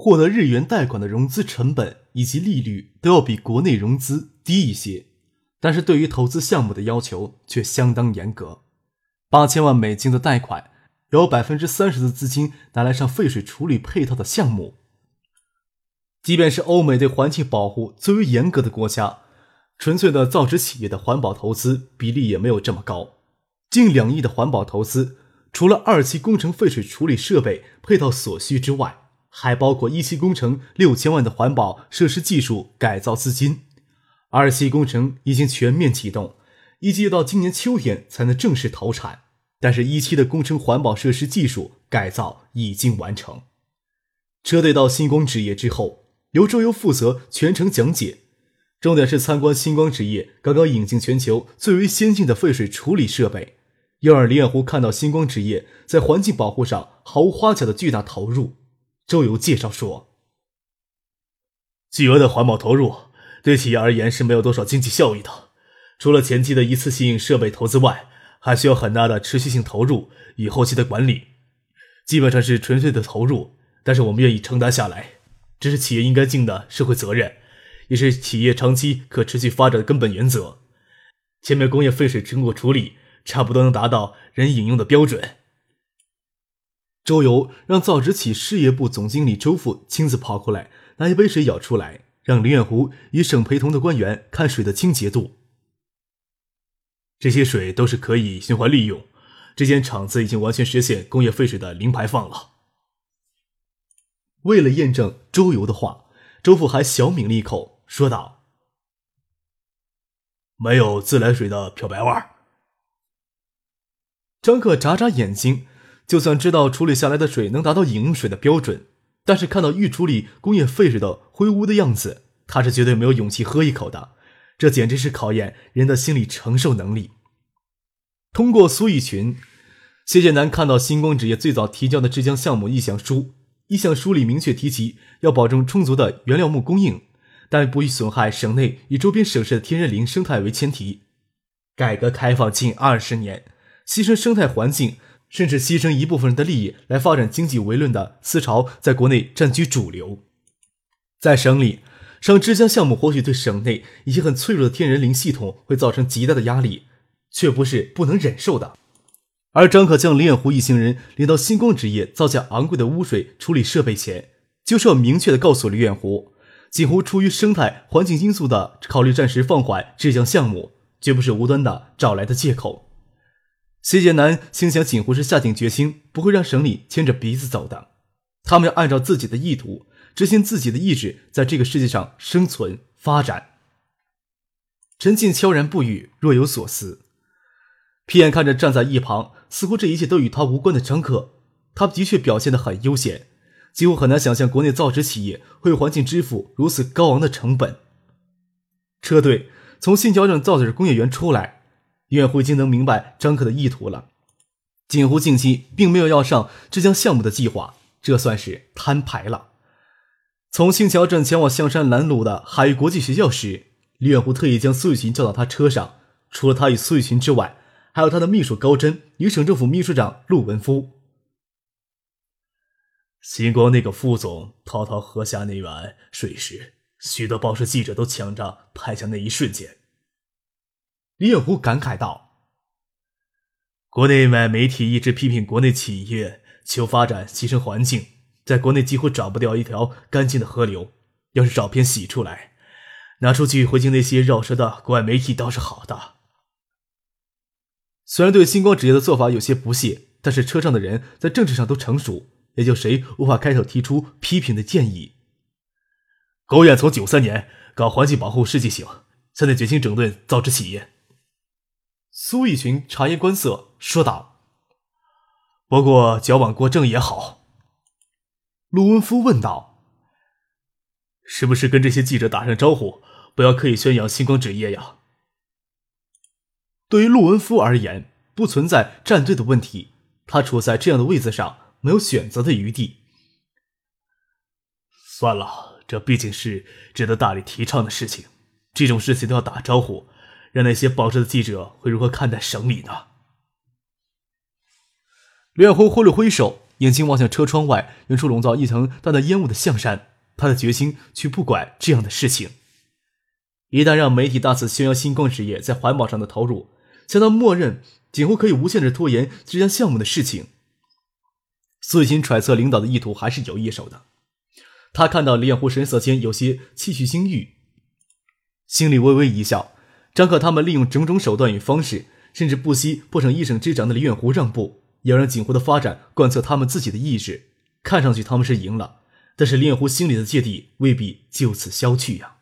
获得日元贷款的融资成本以及利率都要比国内融资低一些，但是对于投资项目的要求却相当严格。八千万美金的贷款，有百分之三十的资金拿来上废水处理配套的项目。即便是欧美对环境保护最为严格的国家，纯粹的造纸企业的环保投资比例也没有这么高。近两亿的环保投资，除了二期工程废水处理设备配套所需之外，还包括一期工程六千万的环保设施技术改造资金，二期工程已经全面启动，预计到今年秋天才能正式投产。但是，一期的工程环保设施技术改造已经完成。车队到星光纸业之后，由周游负责全程讲解，重点是参观星光纸业刚刚引进全球最为先进的废水处理设备，又让李远湖看到星光纸业在环境保护上毫无花巧的巨大投入。周游介绍说：“巨额的环保投入对企业而言是没有多少经济效益的，除了前期的一次性设备投资外，还需要很大的持续性投入与后期的管理。基本上是纯粹的投入，但是我们愿意承担下来，这是企业应该尽的社会责任，也是企业长期可持续发展的根本原则。前面工业废水经过处理，差不多能达到人饮用的标准。”周游让造纸企事业部总经理周富亲自跑过来，拿一杯水舀出来，让林远湖与省陪同的官员看水的清洁度。这些水都是可以循环利用，这间厂子已经完全实现工业废水的零排放了。为了验证周游的话，周富还小抿了一口，说道：“没有自来水的漂白味儿。”张克眨眨眼睛。就算知道处理下来的水能达到饮用水的标准，但是看到预处理工业废水的灰污的样子，他是绝对没有勇气喝一口的。这简直是考验人的心理承受能力。通过苏玉群，谢建南看到星光纸业最早提交的浙江项目意向书，意向书里明确提及要保证充足的原料木供应，但不以损害省内与周边省市的天然林生态为前提。改革开放近二十年，牺牲生态环境。甚至牺牲一部分人的利益来发展经济为论的思潮，在国内占据主流。在省里，省之江项目或许对省内一些很脆弱的天然林系统会造成极大的压力，却不是不能忍受的。而张可将林远湖一行人领到星光纸业造价昂贵的污水处理设备前，就是要明确的告诉李远湖，锦湖出于生态环境因素的考虑，暂时放缓这项项目，绝不是无端的找来的借口。谢剑南心想，锦湖是下定决心，不会让省里牵着鼻子走的。他们要按照自己的意图，执行自己的意志，在这个世界上生存发展。陈静悄然不语，若有所思。皮眼看着站在一旁，似乎这一切都与他无关的张克，他的确表现得很悠闲，几乎很难想象国内造纸企业会环境支付如此高昂的成本。车队从新桥镇造纸工业园出来。岳慧经能明白张克的意图了。锦湖近期并没有要上浙江项目的计划，这算是摊牌了。从新桥镇前往象山南路的海域国际学校时，李远湖特意将苏玉琴叫到他车上。除了他与苏玉琴之外，还有他的秘书高真与省政府秘书长陆文夫。星光那个副总滔滔喝下那碗水时，许多报社记者都抢着拍下那一瞬间。李远湖感慨道：“国内外媒体一直批评国内企业求发展牺牲环境，在国内几乎找不掉一条干净的河流。要是照片洗出来，拿出去回敬那些绕舌的国外媒体，倒是好的。”虽然对星光纸业的做法有些不屑，但是车上的人在政治上都成熟，也就谁无法开口提出批评的建议。国务院从九三年搞环境保护世纪行，现在决心整顿造纸企业。苏玉群察言观色，说道：“不过矫枉过正也好。”陆文夫问道：“是不是跟这些记者打声招呼，不要刻意宣扬星光纸业呀？对于陆文夫而言，不存在站队的问题，他处在这样的位子上，没有选择的余地。算了，这毕竟是值得大力提倡的事情，这种事情都要打招呼，让那些报社的记者会如何看待省里呢？刘远辉挥了挥手，眼睛望向车窗外，远处笼罩一层淡淡烟雾的象山。他的决心去不管这样的事情。一旦让媒体大肆宣扬星光纸业在环保上的投入，相当默认几乎可以无限制拖延这项项目的事情。苏雨欣揣测领导的意图还是有一手的。他看到李彦湖神色间有些气虚心郁，心里微微一笑。张可他们利用种种手段与方式，甚至不惜破成一省之长的李远湖让步。要让锦湖的发展贯彻他们自己的意志，看上去他们是赢了，但是令狐心里的芥蒂未必就此消去呀。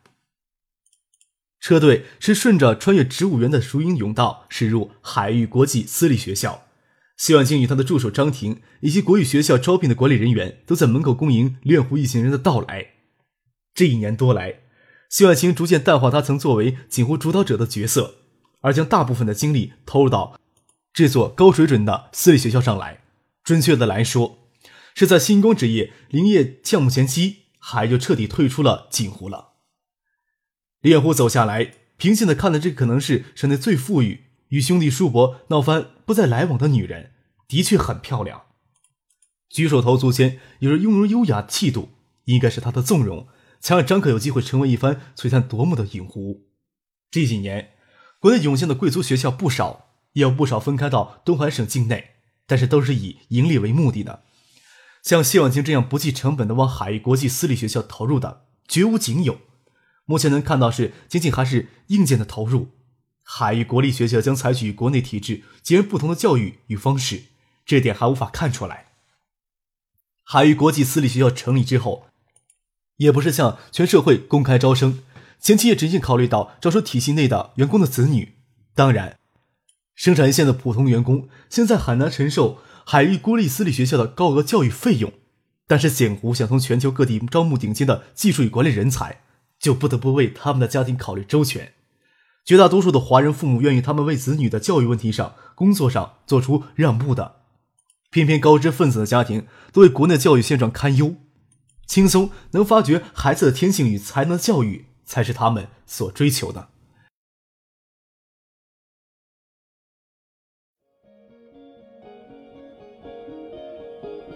车队是顺着穿越植物园的熟鹰甬道驶入海域国际私立学校，谢婉清与他的助手张婷以及国语学校招聘的管理人员都在门口恭迎李远湖一行人的到来。这一年多来，谢婉清逐渐淡化他曾作为锦湖主导者的角色，而将大部分的精力投入到。这座高水准的私立学校上来，准确的来说，是在星光职业林业项目前期，海就彻底退出了锦湖了。李远湖走下来，平静的看了这可能是省内最富裕、与兄弟叔伯闹翻不再来往的女人，的确很漂亮，举手投足间有着雍容优雅的气度，应该是她的纵容，才让张可有机会成为一番璀璨夺目的影湖。这几年，国内涌现的贵族学校不少。也有不少分开到东海省境内，但是都是以盈利为目的的。像谢婉清这样不计成本的往海域国际私立学校投入的，绝无仅有。目前能看到是仅仅还是硬件的投入。海域国立学校将采取与国内体制截然不同的教育与方式，这点还无法看出来。海域国际私立学校成立之后，也不是向全社会公开招生，前期也仅仅考虑到招收体系内的员工的子女，当然。生产线的普通员工现在很难承受海域孤立私立学校的高额教育费用，但是简湖想从全球各地招募顶尖的技术与管理人才，就不得不为他们的家庭考虑周全。绝大多数的华人父母愿意他们为子女的教育问题上、工作上做出让步的，偏偏高知分子的家庭都为国内教育现状堪忧，轻松能发掘孩子的天性与才能教育才是他们所追求的。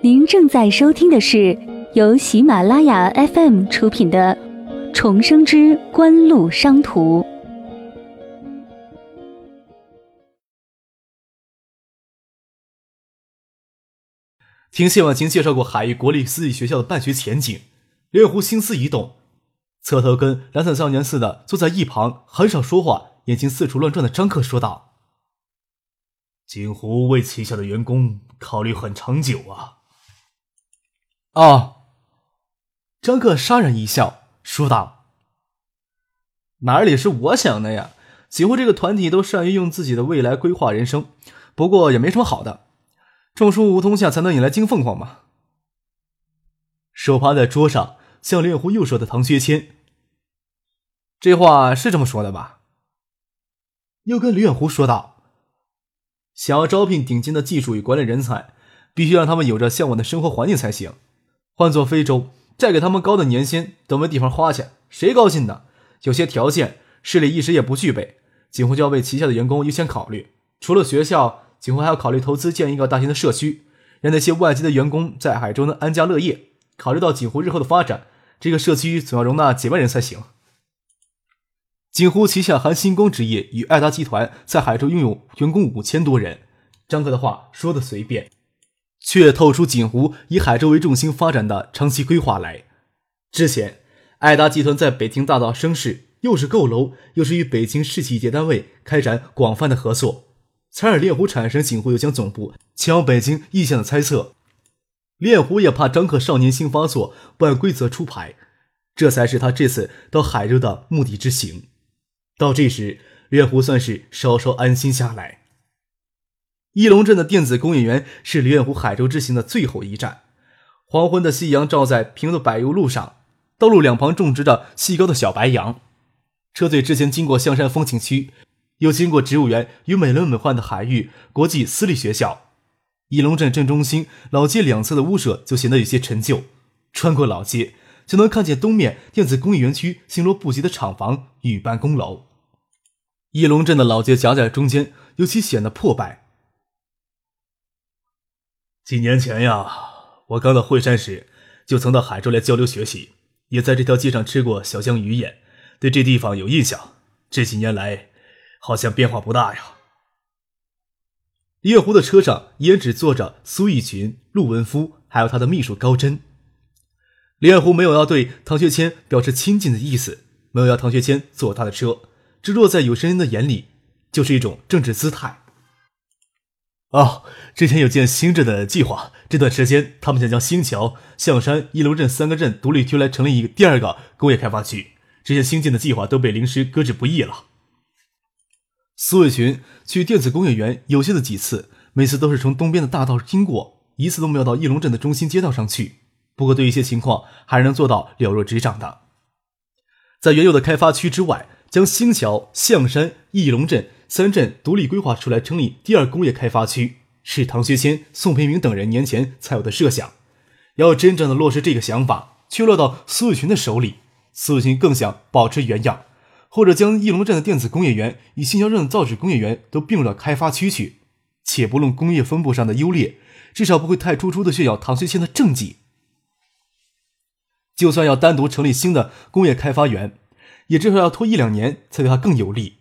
您正在收听的是由喜马拉雅 FM 出品的《重生之官路商途》。听谢婉清介绍过海域国立私立学校的办学前景，刘远湖心思一动，侧头跟懒散少年似的坐在一旁很少说话、眼睛四处乱转的张克说道：“锦湖为旗下的员工考虑很长久啊。”哦，张克杀人一笑，说道：“哪里是我想的呀？几乎这个团体都善于用自己的未来规划人生，不过也没什么好的。种树梧桐下，才能引来金凤凰嘛。”手趴在桌上，向猎户右手的唐学谦：“这话是这么说的吧？”又跟李远湖说道：“想要招聘顶尖的技术与管理人才，必须让他们有着向往的生活环境才行。”换做非洲，再给他们高的年薪都没地方花去，谁高兴呢？有些条件，市里一时也不具备，锦湖就要为旗下的员工优先考虑。除了学校，锦湖还要考虑投资建一个大型的社区，让那些外籍的员工在海州能安家乐业。考虑到锦湖日后的发展，这个社区总要容纳几万人才行。锦湖旗下含星光职业与爱达集团在海州拥有员工五千多人。张哥的话说的随便。却透出锦湖以海州为重心发展的长期规划来。之前，爱达集团在北京大道声势，又是购楼，又是与北京市企业单位开展广泛的合作，才让猎狐产生警徽又将总部迁往北京意向的猜测。猎狐也怕张克少年心发作，不按规则出牌，这才是他这次到海州的目的之行。到这时，猎狐算是稍稍安心下来。义龙镇的电子工业园是李远湖海州之行的最后一站。黄昏的夕阳照在平的柏油路上，道路两旁种植着细高的小白杨。车队之前经过象山风景区，又经过植物园与美轮美奂的海域国际私立学校。义龙镇镇中心老街两侧的屋舍就显得有些陈旧。穿过老街，就能看见东面电子工业园区星罗不集的厂房与办公楼。义龙镇的老街夹在中间，尤其显得破败。几年前呀，我刚到惠山时，就曾到海州来交流学习，也在这条街上吃过小江鱼眼，对这地方有印象。这几年来，好像变化不大呀。李月湖的车上也只坐着苏逸群、陆文夫，还有他的秘书高真。李月湖没有要对唐学谦表示亲近的意思，没有要唐学谦坐他的车，这落在有生人的眼里，就是一种政治姿态。哦，之前有件新镇的计划，这段时间他们想将新桥、象山、一楼镇三个镇独立出来，成立一个第二个工业开发区。这些新建的计划都被临时搁置不议了。苏伟群去电子工业园有限的几次，每次都是从东边的大道经过，一次都没有到翼龙镇的中心街道上去。不过对一些情况还是能做到了若指掌的。在原有的开发区之外，将新桥、象山、翼龙镇三镇独立规划出来，成立第二工业开发区，是唐学谦、宋培明等人年前才有的设想。要真正的落实这个想法，却落到苏伟群的手里，苏伟群更想保持原样。或者将翼龙镇的电子工业园与新桥镇的造纸工业园都并入到开发区去，且不论工业分布上的优劣，至少不会太突出的炫耀唐学谦的政绩。就算要单独成立新的工业开发园，也至少要拖一两年才对他更有利。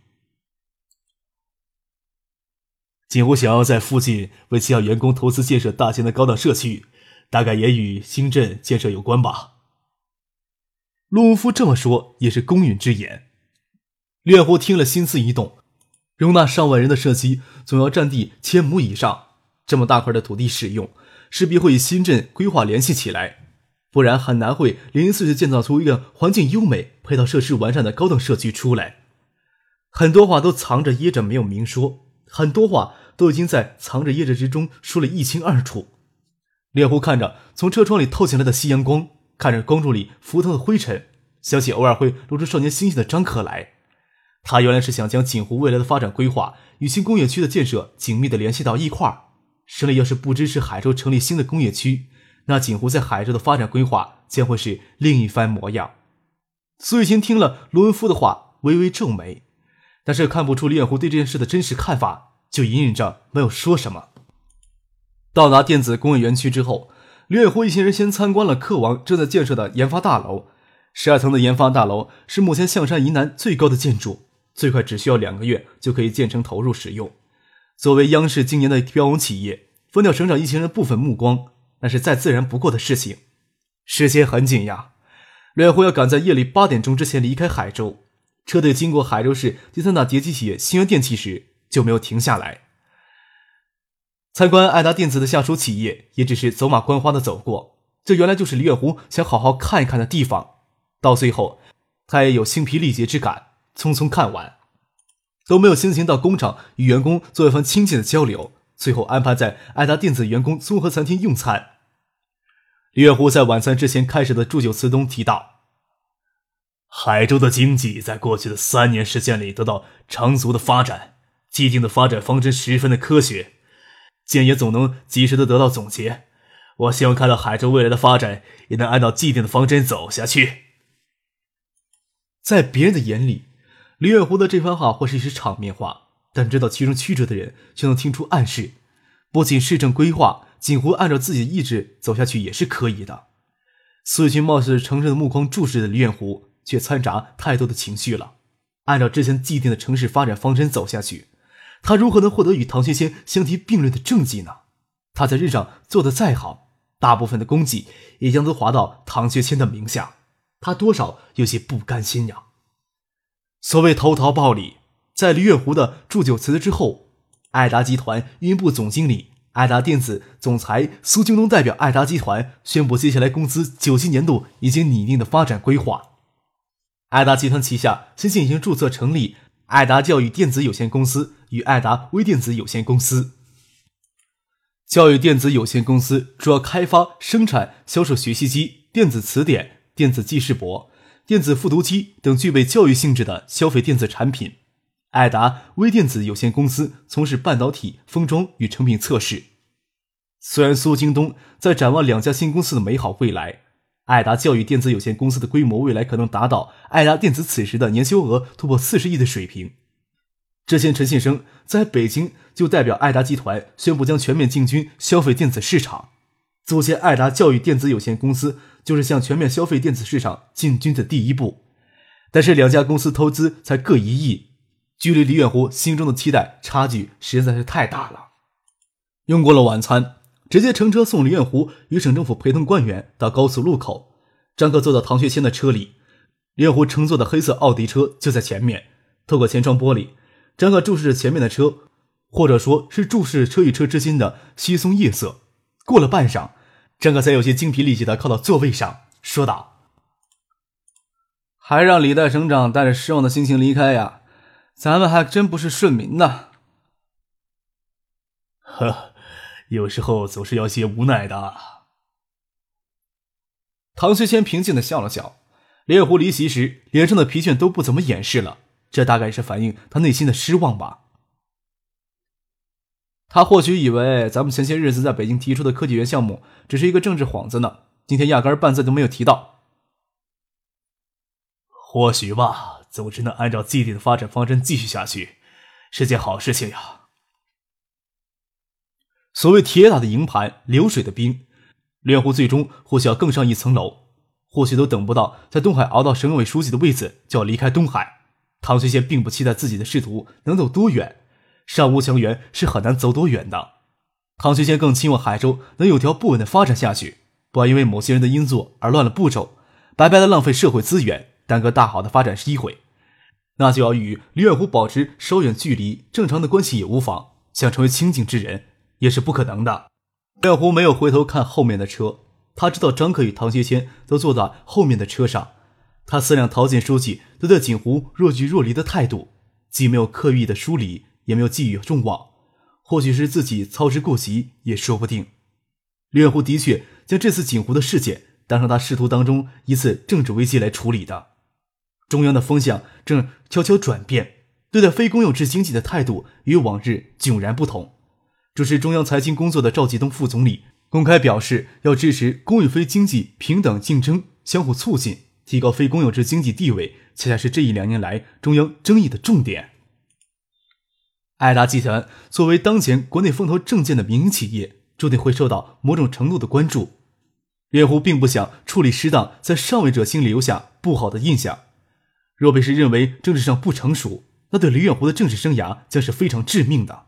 锦湖想要在附近为其他员工投资建设大型的高档社区，大概也与新镇建设有关吧。陆文夫这么说也是公允之言。猎户听了，心思一动，容纳上万人的社区总要占地千亩以上，这么大块的土地使用，势必会与新镇规划联系起来，不然很难会零零碎碎建造出一个环境优美、配套设施完善的高档社区出来。很多话都藏着掖着没有明说，很多话都已经在藏着掖着之中说了一清二楚。猎户看着从车窗里透进来的夕阳光，看着光柱里浮腾的灰尘，想起偶尔会露出少年心性的张可来。他原来是想将锦湖未来的发展规划与新工业区的建设紧密的联系到一块儿。省里要是不支持海州成立新的工业区，那锦湖在海州的发展规划将会是另一番模样。苏玉清听了罗文夫的话，微微皱眉，但是看不出李远湖对这件事的真实看法，就隐忍着没有说什么。到达电子工业园区之后，李远湖一行人先参观了客王正在建设的研发大楼，十二层的研发大楼是目前象山以南最高的建筑。最快只需要两个月就可以建成投入使用。作为央视今年的标王企业，分掉省长一行人部分目光，那是再自然不过的事情。时间很紧呀，李月湖要赶在夜里八点钟之前离开海州。车队经过海州市第三大叠机企业新源电器时就没有停下来。参观爱达电子的下属企业，也只是走马观花的走过。这原来就是李远湖想好好看一看的地方。到最后，他也有精疲力竭之感。匆匆看完，都没有心情到工厂与员工做一番亲切的交流。最后安排在爱达电子员工综合餐厅用餐。李月湖在晚餐之前开始的祝酒词中提到：“海州的经济在过去的三年时间里得到长足的发展，既定的发展方针十分的科学，建也总能及时的得到总结。我希望看到海州未来的发展也能按照既定的方针走下去。”在别人的眼里。李远湖的这番话或是一时场面话，但知道其中曲折的人却能听出暗示。不仅市政规划，锦湖按照自己的意志走下去也是可以的。苏玉军貌似诚实的目光注视着李远湖，却掺杂太多的情绪了。按照之前既定的城市发展方针走下去，他如何能获得与唐学谦相提并论的政绩呢？他在任上做得再好，大部分的功绩也将都划到唐学谦的名下，他多少有些不甘心呀。所谓投桃报李，在李远湖的祝酒词之后，爱达集团运营部总经理、爱达电子总裁苏京东代表爱达集团宣布，接下来公司九七年度已经拟定的发展规划。爱达集团旗下先进行注册成立爱达教育电子有限公司与爱达微电子有限公司。教育电子有限公司主要开发、生产、销售学习机、电子词典。电子记事簿、电子复读机等具备教育性质的消费电子产品。爱达微电子有限公司从事半导体封装与成品测试。虽然苏京东在展望两家新公司的美好未来，爱达教育电子有限公司的规模未来可能达到爱达电子此时的年销额突破四十亿的水平。之前陈信生在北京就代表爱达集团宣布将全面进军消费电子市场，组建爱达教育电子有限公司就是向全面消费电子市场进军的第一步。但是两家公司投资才各一亿，距离李远湖心中的期待差距实在是太大了。用过了晚餐。直接乘车送李远湖与省政府陪同官员到高速路口。张克坐到唐学谦的车里，李远湖乘坐的黑色奥迪车就在前面。透过前窗玻璃，张克注视着前面的车，或者说是注视车与车之间的稀松夜色。过了半晌，张可才有些精疲力竭的靠到座位上，说道：“还让李代省长带着失望的心情离开呀？咱们还真不是顺民呢。”呵。有时候总是要些无奈的。唐学谦平静的笑了笑。连湖离席时脸上的疲倦都不怎么掩饰了，这大概是反映他内心的失望吧。他或许以为咱们前些日子在北京提出的科技园项目只是一个政治幌子呢，今天压根半字都没有提到。或许吧，总之能按照既定的发展方针继续下去，是件好事情呀。所谓铁打的营盘流水的兵，连湖最终或许要更上一层楼，或许都等不到在东海熬到省委书记的位子就要离开东海。唐学谦并不期待自己的仕途能走多远，上无强援是很难走多远的。唐学谦更期望海州能有条不紊的发展下去，不要因为某些人的因素而乱了步骤，白白的浪费社会资源，耽搁大好的发展机会。那就要与李远湖保持稍远距离，正常的关系也无妨，想成为清静之人。也是不可能的。廖湖没有回头看后面的车，他知道张克与唐学谦都坐在后面的车上。他思量陶建书记对待景湖若即若离的态度，既没有刻意的疏离，也没有寄予众望。或许是自己操之过急，也说不定。李远湖的确将这次锦湖的事件当成他仕途当中一次政治危机来处理的。中央的风向正悄悄转变，对待非公有制经济的态度与往日迥然不同。主持中央财经工作的赵继东副总理公开表示，要支持公与非经济平等竞争，相互促进，提高非公有制经济地位，恰恰是这一两年来中央争议的重点。爱达集团作为当前国内风头正劲的民营企业，注定会受到某种程度的关注。猎狐并不想处理失当，在上位者心里留下不好的印象。若被是认为政治上不成熟，那对李远湖的政治生涯将是非常致命的。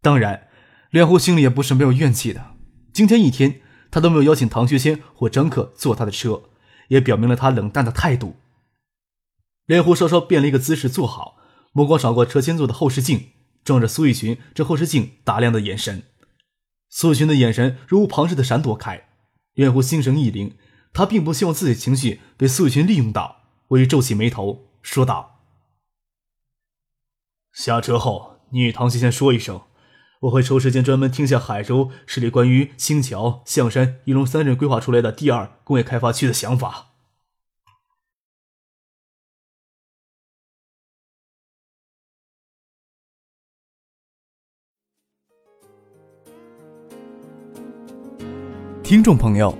当然。连湖心里也不是没有怨气的。今天一天，他都没有邀请唐学谦或张克坐他的车，也表明了他冷淡的态度。连湖稍稍变了一个姿势坐好，目光扫过车前座的后视镜，撞着苏玉群这后视镜打量的眼神。苏玉群的眼神如无旁视的闪躲开。连湖心神一凛，他并不希望自己的情绪被苏玉群利用到，微微皱起眉头，说道：“下车后，你与唐学谦说一声。”我会抽时间专门听下海州市里关于新桥、象山、仪龙三镇规划出来的第二工业开发区的想法。听众朋友，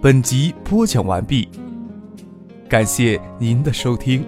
本集播讲完毕，感谢您的收听。